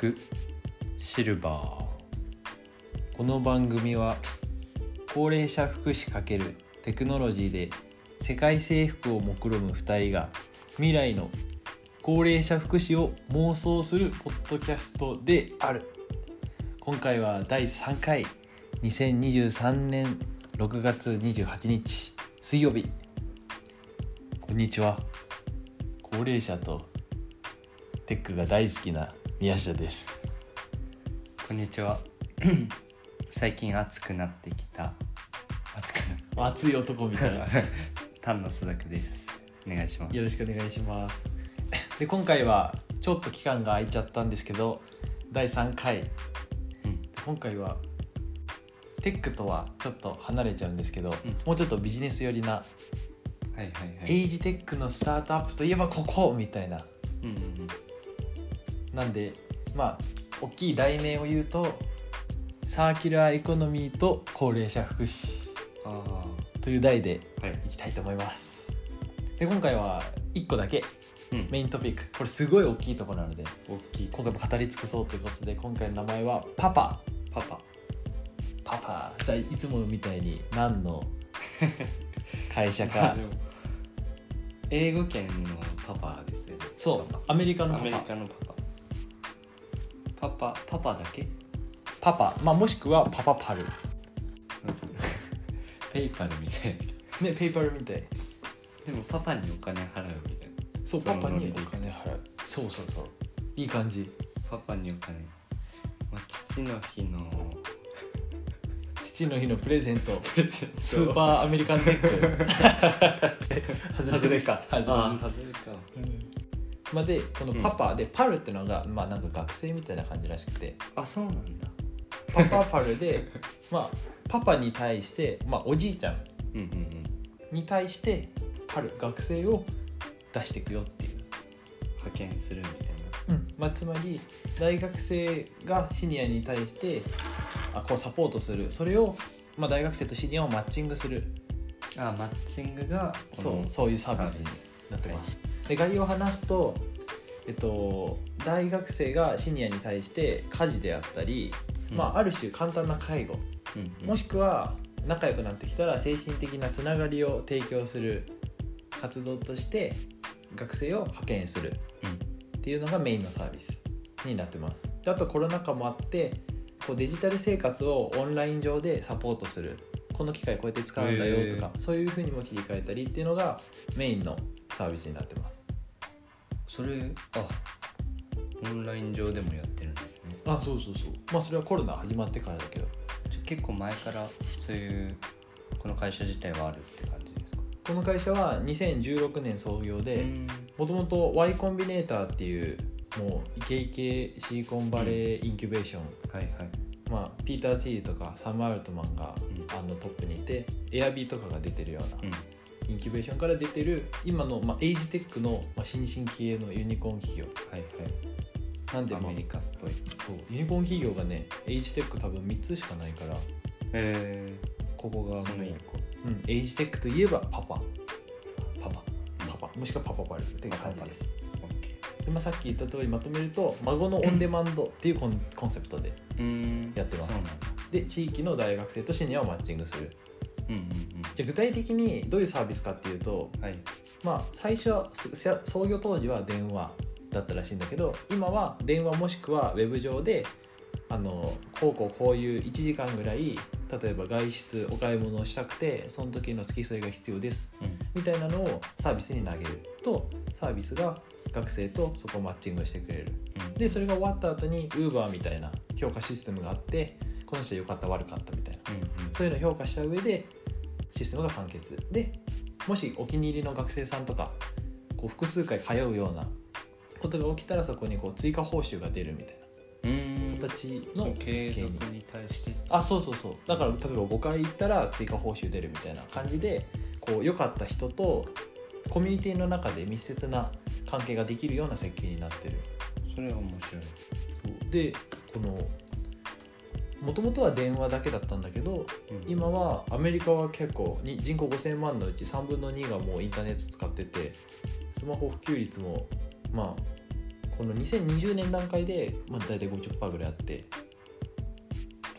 クシルバー。この番組は高齢者福祉×テクノロジーで世界征服を目論む2人が未来の高齢者福祉を妄想するポッドキャストである。今回は第3回2023年6月28日水曜日。こんにちは。高齢者とテックが大好きな宮下です。こんにちは。最近暑くなってきた。暑くなっ熱い男みたい。な 丹野須作です。お願いします。よろしくお願いします。で今回はちょっと期間が空いちゃったんですけど第3回。うん。今回はテックとはちょっと離れちゃうんですけど、うん。もうちょっとビジネス寄りな、はいはいはい。 AgeTech のスタートアップといえばここみたいな。うんうんうんなんでまあ大きい題名を言うとサーキュラーエコノミーと高齢者福祉あという題でい。いきたいと思います。で今回は1個だけうん。メイントピック。これすごい大きいところなので大きい。今回も語り尽くそうということで今回の名前はパパ。パパ。パパ。さあいつもみたいに何の会社か。英語圏のパパですよね。そう。アメリカのアメリパパカのパパパパパパだけ？パパ、まあ、もしくはパパパル。ペイパルみたい。ねペイパルみたい。でもパパにお金払うみたいな。そうパパにお金払う。そうそうそう。いい感じ。パパにお金、まあ、父の日の。父の日のプレゼント。プレゼント。スーパーアメリカンテック。外れか。外れあー外れかまあ、でこのパパでパルっていうのが、まあ、なんか学生みたいな感じらしくて。あそうなんだ。パパパルで、まあ、パパに対して、まあ、おじいちゃんうんうんうん。に対してパル学生を出していくよっていう、派遣するみたいまあ、つまり大学生がシニアに対してあこうサポートする。それを、まあ、大学生とシニアをマッチングする。なあマッチングがこのそうそういうサービスになってます。で概要を話すと、えっと、大学生がシニアに対して家事であったり、うん。まあ、ある種簡単な介護。うんうん。もしくは仲良くなってきたら精神的なつながりを提供する活動として学生を派遣する。っていうのがメインのサービスになってます。であとコロナ禍もあってこうデジタル生活をオンライン上でサポートする。この機械こうやって使うんだよとかそういうふうにも切り替えたりっていうのがメインのサービスになってます。それあオンライン上でもやってるんですね。あそうそうそう。まあそれはコロナ始まってからだけど。じゃ結構前からそういうこの会社自体はあるって感じですか？この会社は2016年創業でうん。もともと Y コンビネーターっていうもうイケイケシリコンバレーインキュベーション、はいはい。まあ、ピーター・ティールとかサム・アルトマンが、うん。あのトップにいてエアビーとかが出てるようなうんインキュベーションから出てる今の、まあ、 AgeTech の、まあ、新進気鋭のユニコーン企業。はいなんで、アメリカっぽい。そう。ユニコーン企業がね AgeTech 多分3つしかないからえここがもうー、その一個。うん、エイジテックといえばパパ。パパ。パパ。もしくはパパパルっていう感じです。で、まあ、さっき言った通りまとめると孫のオンデマンドっていうコンコンセプトでやってますで地域の大学生とシニアをマッチングするうんうんじゃあ具体的にどういうサービスかっていうとうんはい。まあ最初は創業当時は電話だったらしいんだけど今は電話もしくはウェブ上であのこうこうこういう1時間ぐらい例えば外出お買い物をしたくてその時の付き添いが必要ですうん。みたいなのをサービスに投げる。とサービスが学生とそこをマッチングしてくれる。うん。でそれが終わった後に Uber みたいな評価システムがあってこの人良かった悪かったみたいな。うんうん。そういうのを評価した上でシステムが完結。でもしお気に入りの学生さんとかこう複数回通うようなことが起きたらそこにこう追加報酬が出るみたいうん。な形の設計に。続に対して。あそうそうそう。だから例えば5回行ったら追加報酬出るみたいな感じでこう良かった人とコミュニティの中で密接な関係ができるような設計になってる。それは面白い。でこのもともとは電話だけだったんだけどうん。今はアメリカは結構に人口5000万のうち3分の2がもうインターネット使っててスマホ普及率もまあこの2020年段階で、まあ、大体50%ぐらいあって。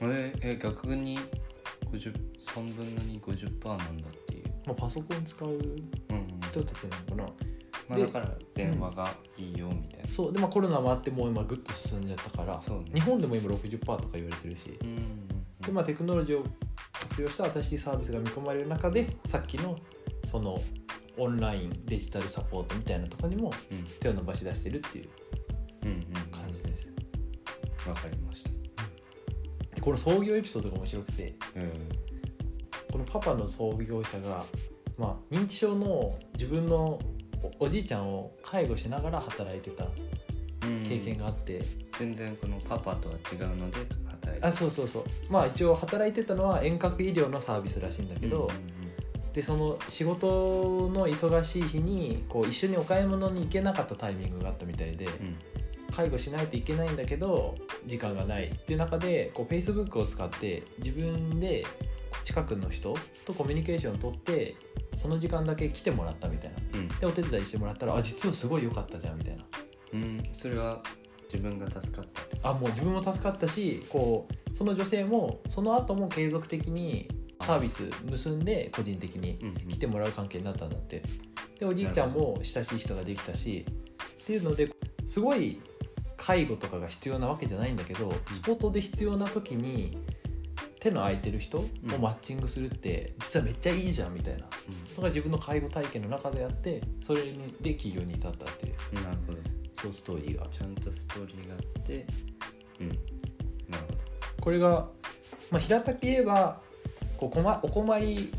ええ逆に50 3分の250%なんだっていう、まあ、パソコン使ううんうん人たちなのかなまあ、でだから電話がいいよみたいな、そうで、まあ、コロナもあってもう今グッと進んじゃったからね。日本でも今60%とか言われてるし。うんうんで、まあ、テクノロジーを活用した新しいサービスが見込まれる中でさっきのそのオンラインデジタルサポートみたいなところにもうん。手を伸ばし出してるっていううんうん感じです。わかりました。でこの創業エピソードが面白くてうん。このパパの創業者が、まあ、認知症の自分のおおじいちゃんを介護しながら働いてたうん。経験があって、全然このパパとは違うので働いてあそうそうそう。まあ一応働いてたのは遠隔医療のサービスらしいんだけど、でその仕事の忙しい日にこう一緒にお買い物に行けなかったタイミングがあったみたいで、うんうん。介護しないといけないんだけど時間がないっていう中でこう Facebook を使って自分で近くの人とコミュニケーションを取ってその時間だけ来てもらったみたいな。うん。でお手伝いしてもらったらあ実はすごい良かったじゃんみたいな。うん。それは自分が助かった。あもう自分も助かったしこうその女性もその後も継続的にサービス結んで個人的にうんうん。来てもらう関係になったんだって。でおじいちゃんも親しい人ができたし。っていうのですごい介護とかが必要なわけじゃないんだけど、スポットで必要な時に手の空いてる人をマッチングするって実はめっちゃいいじゃんみたいな。のが自分の介護体験の中であってそれにで起業に至ったっていう。うんなるほど。そうストーリーが。ちゃんとストーリーがあって。うん。なるほど。これが、まあ、平たく言えばこう困お困り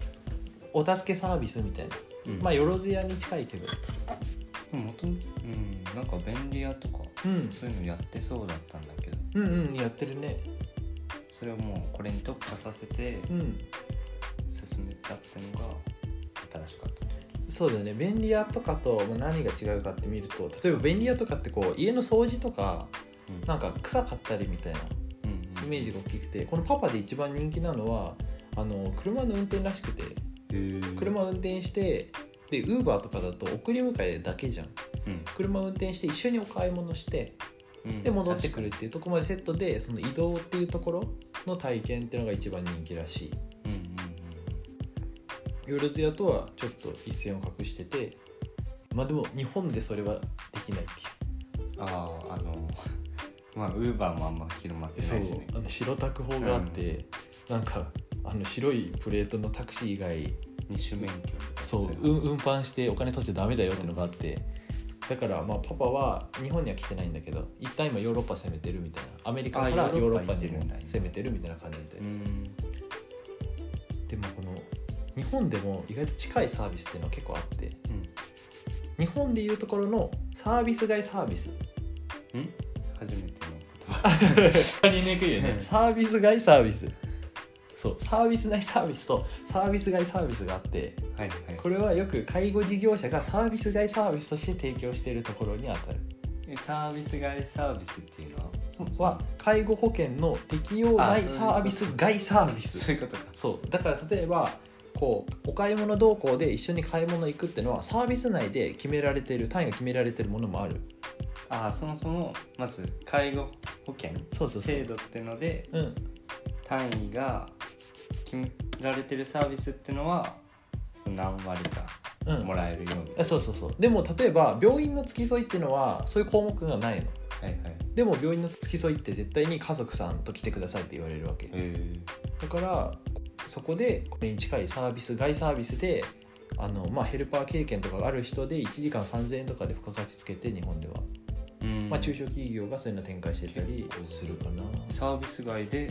お助けサービスみたいな、うん。まあよろずやに近いけど。もとうん。なんか便利屋とかうん。そういうのやってそうだったんだけど。うんうんやってるねそれをもうこれに特化させてうん。進めたっていうのが新しかったとそうだね。便利屋とかとまあ何が違うかって見ると例えば便利屋とかってこう家の掃除とかうん。なんか臭かったりみたいなうんイメージが大きくてこのパパで一番人気なのはあの車の運転らしくてうん車を運転してでウーバーとかだと送り迎えだけじゃん。うん。車を運転して一緒にお買い物してうん。で戻ってくるっていうところまでセットでその移動っていうところの体験っていうのが一番人気らしい。うんうんよろずやとはちょっと一線を画しててまあでも日本でそれはできないっていう。うんあああの まあウーバーもあんま広まってそうないしね。あの白タク法があって、なんかあの白いプレートのタクシー以外二種免許そう運搬してお金取っちゃダメだよっていうのがあってだからまあパパは日本には来てないんだけど一旦今ヨーロッパ攻めてるみたいな。アメリカかあらヨヨーロッパに攻めてるみたいな感じみたいででもこの日本でも意外と近いサービスっていうのは結構あって。うん。日本でいうところのサービス外サービス。うん？初めての言葉。分かりにくいよね。サービス外サービスそうサービス内サービスとサービス外サービスがあってはいはい。これはよく介護事業者がサービス外サービスとして提供しているところに当たる。えサービス外サービスっていうのは？そもそもは介護保険の適用あ外サービス外サービス。そういうことか。そう。だから例えばこうお買い物同行で一緒に買い物行くっていうのはサービス内で決められている単位が決められているものもある。ああそもそもまず介護保険そうそうそう。制度っていうのでうん単位が決められてるサービスっていうのはその何割かうん。もらえるように、あそうそうそう。でも例えば病院の付き添いっていうのはそういう項目がないの。はいはい。でも病院の付き添いって絶対に家族さんと来てくださいって言われるわけ。え。だからそこでこれに近いサービス外サービスであの、まあ、ヘルパー経験とかがある人で1時間3000円とかで付加価値つけて日本では、うん。まあ、中小企業がそういうの展開してたりするかな、サービス外で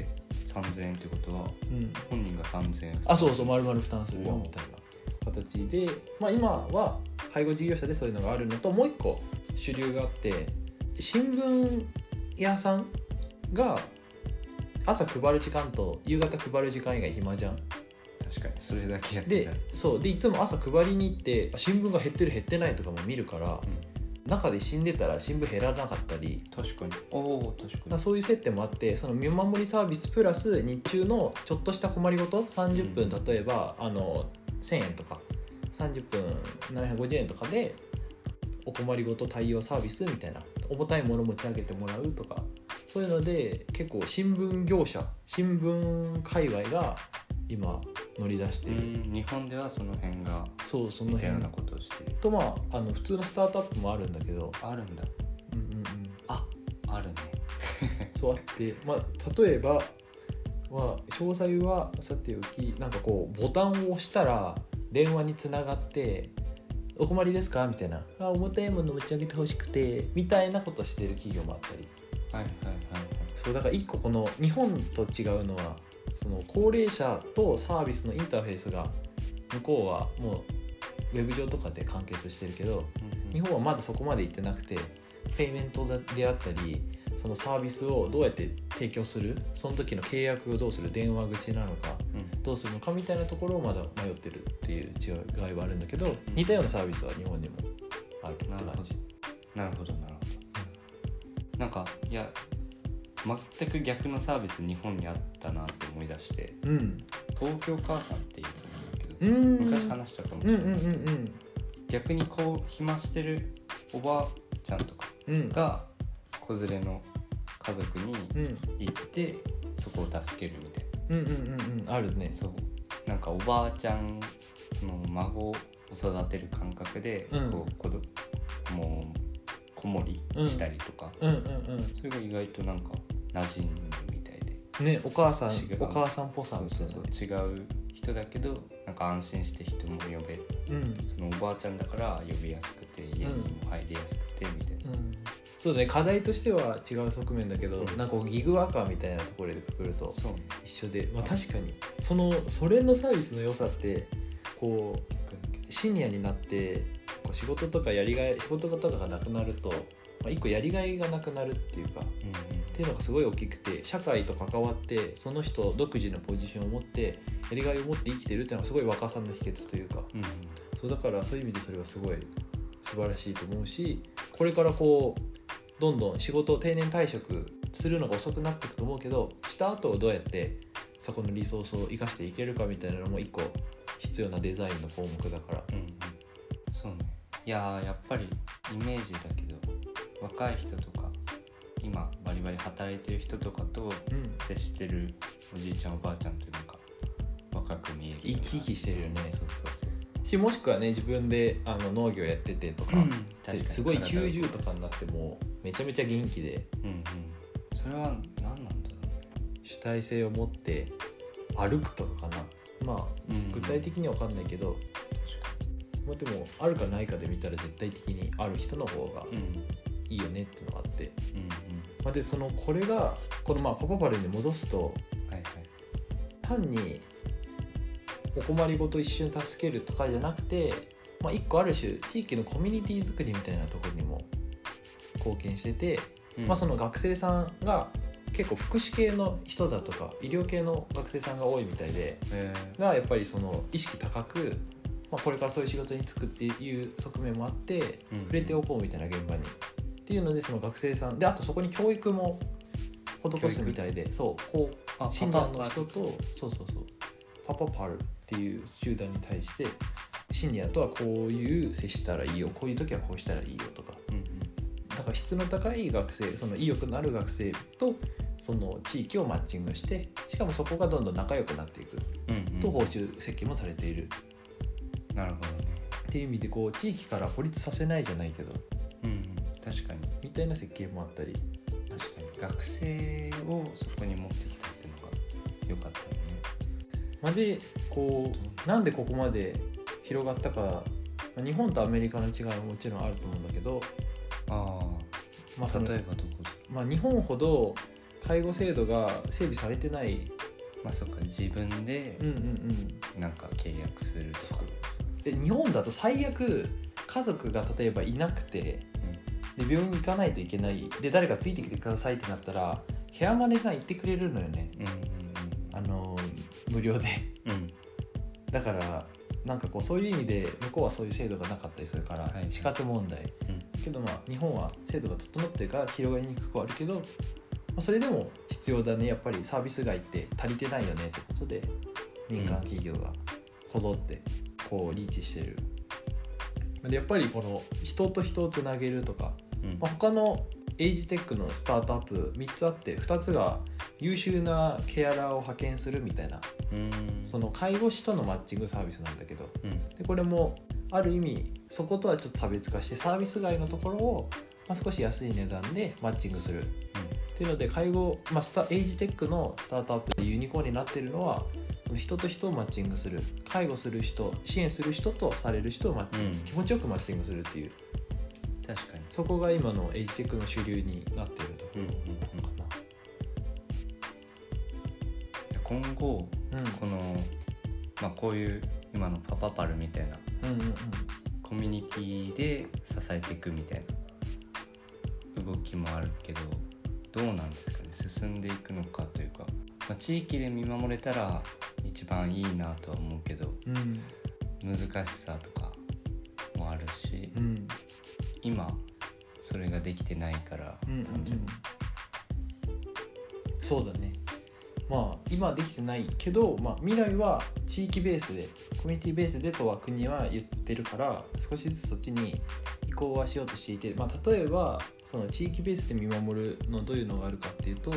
3000円ってことはうん、本人が3000円。あそうそう丸々負担するよみたいな形で、まあ、今は介護事業者でそういうのがあるのともう一個主流があって新聞屋さんが朝配る時間と夕方配る時間以外暇じゃん。確かにそれだけやってでそうでいつも朝配りに行って新聞が減ってる減ってないとかも見るから中で死んでたら新聞減らなかったり。確かに。おお確かに。まあそういう接点もあってその見守りサービスプラス日中のちょっとした困りごと30分、うん。例えばあの1000円とか30分750円とかでお困りごと対応サービスみたいな重たいもの持ち上げてもらうとかそういうので結構新聞業者新聞界隈が今乗り出してうる、ん日本ではその辺がそうその辺。なことをしてる。とまああの普通のスタートアップもあるんだけど、あるんだ。うんうんうん、ああるね。そうあって、まあ、例えばは詳細はさておきなんかこうボタンを押したら電話につながって「お困りですか?」みたいな「あ重たいもの持ち上げてほしくて」みたいなことしてる企業もあったり。はいはいはい。そうだから一個この日本と違うのはその高齢者とサービスのインターフェースが向こうはもうウェブ上とかで完結してるけどはい日本はまだそこまで行ってなくてペイメントであったりそのサービスをどうやって提供するその時の契約をどうする電話口なのかうん。どうするのかみたいなところをまだ迷ってるっていう違いはあるんだけど似たようなサービスは日本にもあるって感じ。なるほど。なるほど。なんかいや全く逆のサービス日本にあったなって思い出してうん。東京母さんっていうやつなんだけどうん。昔話したかもしれない、うん逆にこう暇してるおばあちゃんとかが子連れの家族にうん。行ってそこを助けるみたいうんうんうんうん。あるね。なそう。なんかおばあちゃんその孫を育てる感覚で、うん。こう子どもう子守りしたりとか、うんうんそれが意外となんか馴染むみたいで。うんねお母さんお母さんっぽさそうみたいそうなそう。違う人だけどなんか安心して人も呼べうん。そのおばあちゃんだから呼びやすくて家にも入りやすくてみたいな、うん。そうだね。課題としては違う側面だけど、うん。なんかこうギグワーカーみたいなところでくくると一緒で、まあ、確かに。そのそれのサービスの良さってこうシニアになってこう仕事とかやりがい仕事とかがなくなると、まあ、一個やりがいがなくなるっていうかっていうのがすごい大きくて社会と関わってその人独自のポジションを持ってやりがいを持って生きてるっていうのはすごい若さの秘訣というか。うんうん。そうだからそういう意味でそれはすごい素晴らしいと思うしこれからこうどんどん仕事を定年退職するのが遅くなっていくと思うけどした後どうやってそこのリソースを生かしていけるかみたいなのも一個必要なデザインの項目だから。うんいやーやっぱりイメージだけど若い人とか今バリバリ働いてる人とかとうん。接してるおじいちゃんおばあちゃんってなんか若く見える生き生きしてるよね。そうそうそうしもしくはね自分であの農業やっててとか、すごい90とかになってもめちゃめちゃ元気で。うんうん。それは何なんだろ主体性を持って歩くとかかな。まあ具体的には分かんないけど、まあ、でもあるかないかで見たら絶対的にある人の方がうん。うんいいよねっていうのがあって、うんまあ、でそのこれがこのまあパパパルに戻すとはいはい。単にお困りごと一瞬助けるとかじゃなくて、まあ、一個ある種地域のコミュニティ作りみたいなところにも貢献してて、うん。まあ、その学生さんが結構福祉系の人だとか医療系の学生さんが多いみたいでえがやっぱりその意識高く、まあ、これからそういう仕事に就くっていう側面もあってー触れておこうみたいな現場に。っていうのでその学生さんであとそこに教育も施すみたいでそうこうあシニアの人とそうそうそう。パパパルっていう集団に対してシニアとはこういう接したらいいよこういう時はこうしたらいいよとか。うんうん。だから質の高い学生その意欲のある学生とその地域をマッチングしてしかもそこがどんどん仲良くなっていく。うんうん。と報酬設計もされているなるほど。ねっていう意味でこう地域から孤立させないじゃないけど。うんうん。確かに。みたいな設計もあったり。確かに。学生をそこに持ってきたっていうのが良かったよね。まあでこうなんでここまで広がったかまあ日本とアメリカの違いはもちろんあると思うんだけど、あまあ例えばどこ？まあ、日本ほど介護制度が整備されてない、まあそっか自分でうんうんうん、なんか契約するとかで日本だと最悪家族が例えばいなくてで病院に行かないといけないで誰かついてきてくださいってなったらケアマネさん行ってくれるのよね。うんうんあの無料で。うん。うんだからなんかこうそういう意味で向こうはそういう制度がなかったりするから、はい死活問題。うん。けどまあ日本は制度が整ってるから広がりにくくはあるけど、まあ、それでも必要だね。やっぱりサービス街って足りてないよねってことで民間企業がこぞって。こうリーチしてる。でやっぱりこの人と人をつなげるとか、うん。まあ、他のエイジテックのスタートアップ3つあって2つが優秀なケアラーを派遣するみたいなうん。その介護士とのマッチングサービスなんだけどうん。でこれもある意味そことはちょっと差別化してサービス外のところを、まあ、少し安い値段でマッチングする。っていうので介護、まあ、スタエイジテックのスタートアップでユニコーンになってるのは人と人をマッチングする介護する人支援する人とされる人をマッチング、うん。気持ちよくマッチングするっていう。確かに。そこが今のエイジテックの主流になっていると。こうんうん。ろか今後な。うん。この、まあ、こういう今のパパパルみたいな。うんうんうん。コミュニティで支えていくみたいな。動きもあるけどどうなんですかね。進んでいくのかというか、まあ、地域で見守れたら一番いいなとは思うけどうん難しさとかもあるしうん今それができてないからうん。うん。単純にそうだね。まあ今はできてないけど、まあ、未来は地域ベースでコミュニティベースでとは国は言ってるから少しずつそっちに移行はしようとしていて、まあ、例えばその地域ベースで見守るのどういうのがあるかっていうと、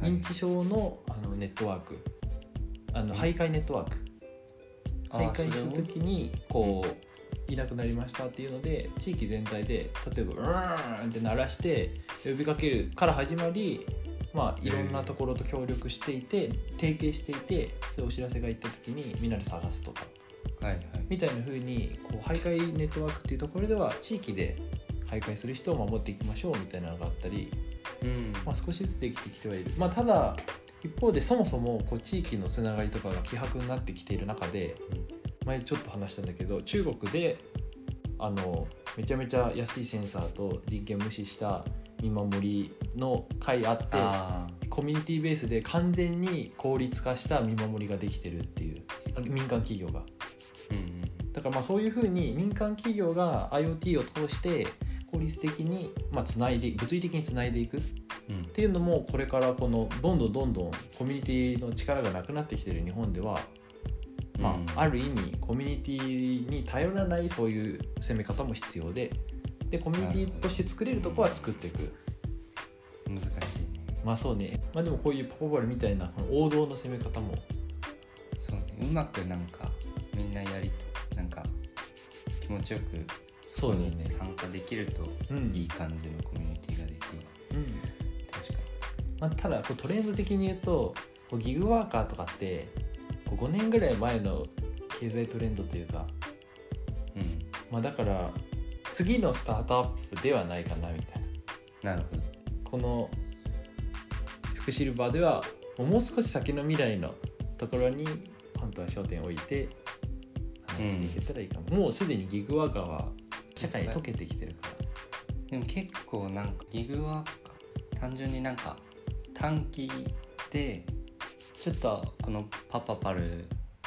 認知症のあのネットワークあの徘徊ネットワーク。あ徘徊した時にこういなくなりましたっていうので地域全体で例えば「うーん!」って鳴らして呼びかけるから始まりまあいろんなところと協力していて提携していてそういうお知らせが行った時にみんなで探すとか。はいはい。みたいな風にこう徘徊ネットワークっていうところでは地域で徘徊する人を守っていきましょうみたいなのがあったり、うん。まあ、少しずつできてきてはいる、まあ、ただ一方でそもそもこう地域のつながりとかが希薄になってきている中で前ちょっと話したんだけど中国であのめちゃめちゃ安いセンサーと人権無視した見守りの会あってあコミュニティベースで完全に効率化した見守りができてるっていう民間企業が。ーうん。だからまあそういうふうに民間企業が IoT を通して効率的にまあつないで物理的につないでいくっていうのもこれからこのどんどんどんどんコミュニティの力がなくなってきてる日本では、まうん。あ、ある意味コミュニティに頼らないそういう攻め方も必要ででコミュニティとして作れるとこは作っていく。難しいね。まあそうね、まあ、でもこういうパパバルみたいなこの王道の攻め方も。そうね。うまくなんかみんなやりなんか気持ちよくそこに参加できるとうん。いい感じのコミュニまあ、ただこうトレンド的に言うとこうギグワーカーとかってこう5年ぐらい前の経済トレンドというか、にうん。まあ、だから次のスタートアップではないかなみたいな。なるほど。この福シルバーではもう少し先の未来のところに本当は焦点を置いて話していけたらいいかも、もうすでにギグワーカーは社会に溶けてきてるから。でも結構なんかギグワーカー単純になんか短期でちょっとこのパパパル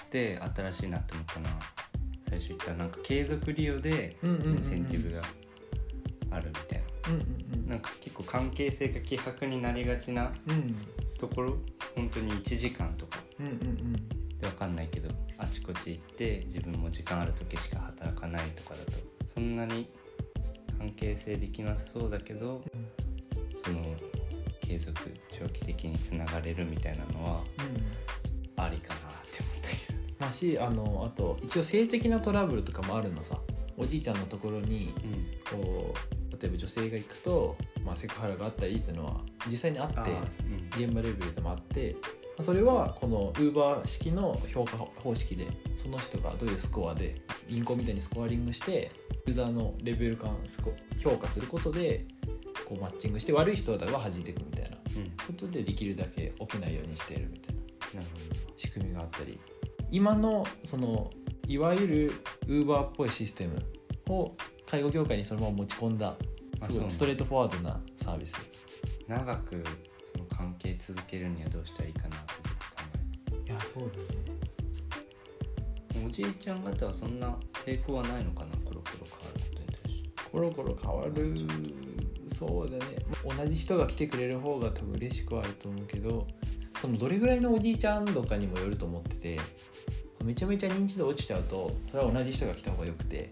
で新しいなって思ったのは最初言ったなんか継続利用でうんうんうんうん。インセンティブがあるみたいうんうんななんか結構関係性が希薄になりがちなうん。ところ本当に1時間とか。うんうんうん。でわかんないけどあちこち行って自分も時間ある時しか働かないとかだとそんなに関係性できなさそうだけど、その継続長期的につながれるみたいなのはうん。ありかなって思ったけど。まあしあのあと一応性的なトラブルとかもあるのさ。おじいちゃんのところにこう例えば女性が行くと、まあ、セクハラがあったりっていうのは実際にあってうん。現場レベルでもあってまあそれはこの Uber 式の評価方式でその人がどういうスコアで銀行みたいにスコアリングしてユーザーのレベル感スコ評価することでこうマッチングして悪い人は弾いていくみたいなうん。ことでできるだけ起きないようにしているみたいな仕組みがあったり。今のそのいわゆる Uber っぽいシステムを介護業界にそのまま持ち込んだすごいストレートフォワードなサービス。長くその関係続けるにはどうしたらいいかなってずっと考えて。いやそうだね。たおじいちゃん方はそんな抵抗はないのかなコロコロ変わる。そうだね。まあ同じ人が来てくれる方が多分嬉しくはあると思うけどそのどれぐらいのおじいちゃんとかにもよると思っててめちゃめちゃ認知度落ちちゃうとそれは同じ人が来た方がよくて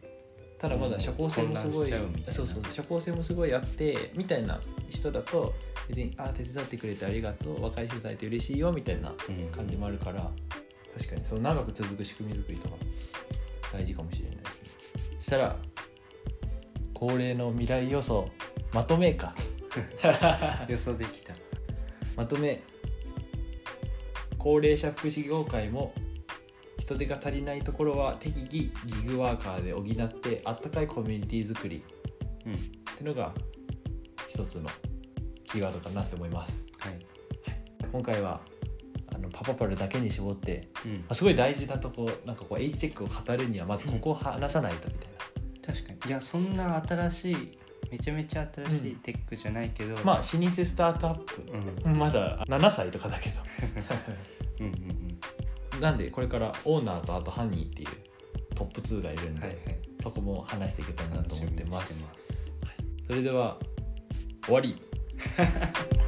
ただまだ社交性もすごいそうそう社交性もすごいあってみたいな人だと別に「あ手伝ってくれてありがとう若い人だいて嬉しいよ」みたいなうん。感じもあるから確かにその長く続く仕組み作りとか大事かもしれないですね。そしたら恒例の未来予想まとめか。予想できた。まとめ。高齢者福祉業界も人手が足りないところは適宜ギグワーカーで補ってあったかいコミュニティ作り。うん。っていうのが一つのキーワードかなって思います。はい。今回はあのパパパルだけに絞ってうん。あすごい大事なとこなんかこう H チェックを語るにはまずここを話さないとみたいな、いやそんな新しいめちゃめちゃ新しいテックじゃないけど、まあ老舗スタートアップ。うん。まだ7歳とかだけど。うんうんなんでこれからオーナーとあとハニーっていうトップ2がいるんで、うんはいはい。そこも話していけたらなと思ってます。楽しみにしてます。それでは終わり